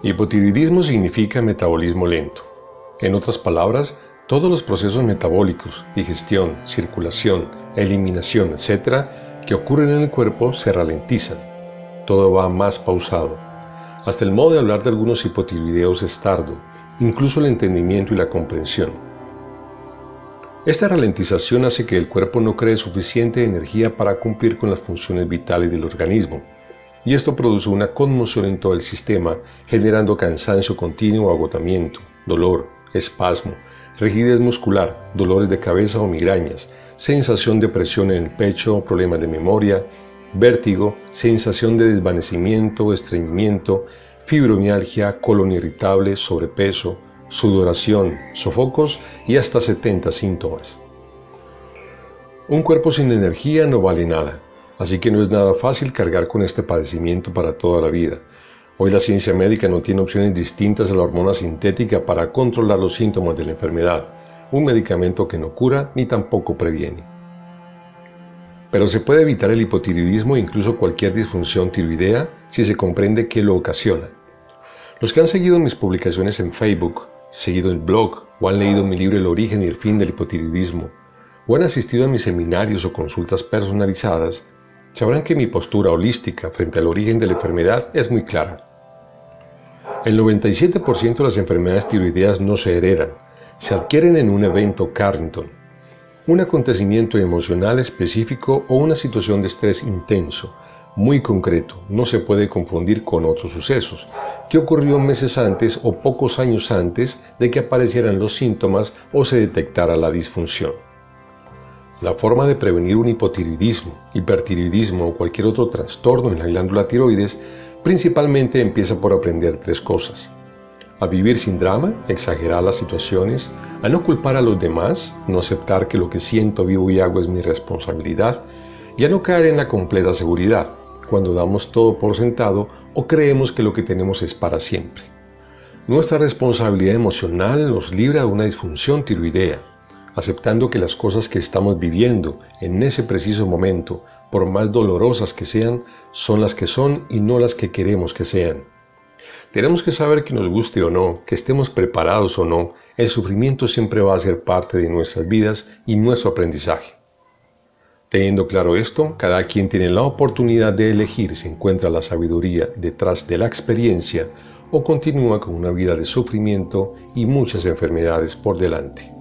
Hipotiroidismo significa metabolismo lento. En otras palabras, todos los procesos metabólicos, digestión, circulación, eliminación, etc., que ocurren en el cuerpo se ralentizan. Todo va más pausado. Hasta el modo de hablar de algunos hipotiroideos es tardo, incluso el entendimiento y la comprensión. Esta ralentización hace que el cuerpo no cree suficiente energía para cumplir con las funciones vitales del organismo y esto produce una conmoción en todo el sistema, generando cansancio continuo, agotamiento, dolor, espasmo, rigidez muscular, dolores de cabeza o migrañas, sensación de presión en el pecho, problemas de memoria, vértigo, sensación de desvanecimiento, estreñimiento, fibromialgia, colon irritable, sobrepeso, sudoración, sofocos y hasta 70 síntomas. Un cuerpo sin energía no vale nada. Así que no es nada fácil cargar con este padecimiento para toda la vida. Hoy la ciencia médica no tiene opciones distintas a la hormona sintética para controlar los síntomas de la enfermedad, un medicamento que no cura ni tampoco previene. Pero se puede evitar el hipotiroidismo e incluso cualquier disfunción tiroidea si se comprende qué lo ocasiona. Los que han seguido mis publicaciones en Facebook, seguido el blog o han leído mi libro El origen y el fin del hipotiroidismo, o han asistido a mis seminarios o consultas personalizadas, sabrán que mi postura holística frente al origen de la enfermedad es muy clara. El 97% de las enfermedades tiroideas no se heredan, se adquieren en un evento Carrington, un acontecimiento emocional específico o una situación de estrés intenso, muy concreto, no se puede confundir con otros sucesos, que ocurrió meses antes o pocos años antes de que aparecieran los síntomas o se detectara la disfunción. La forma de prevenir un hipotiroidismo, hipertiroidismo o cualquier otro trastorno en la glándula tiroides principalmente empieza por aprender tres cosas. A vivir sin drama, exagerar las situaciones, a no culpar a los demás, no aceptar que lo que siento, vivo y hago es mi responsabilidad, y a no caer en la completa seguridad, cuando damos todo por sentado o creemos que lo que tenemos es para siempre. Nuestra responsabilidad emocional nos libra de una disfunción tiroidea, aceptando que las cosas que estamos viviendo en ese preciso momento, por más dolorosas que sean, son las que son y no las que queremos que sean. Tenemos que saber que nos guste o no, que estemos preparados o no, el sufrimiento siempre va a ser parte de nuestras vidas y nuestro aprendizaje. Teniendo claro esto, cada quien tiene la oportunidad de elegir si encuentra la sabiduría detrás de la experiencia o continúa con una vida de sufrimiento y muchas enfermedades por delante.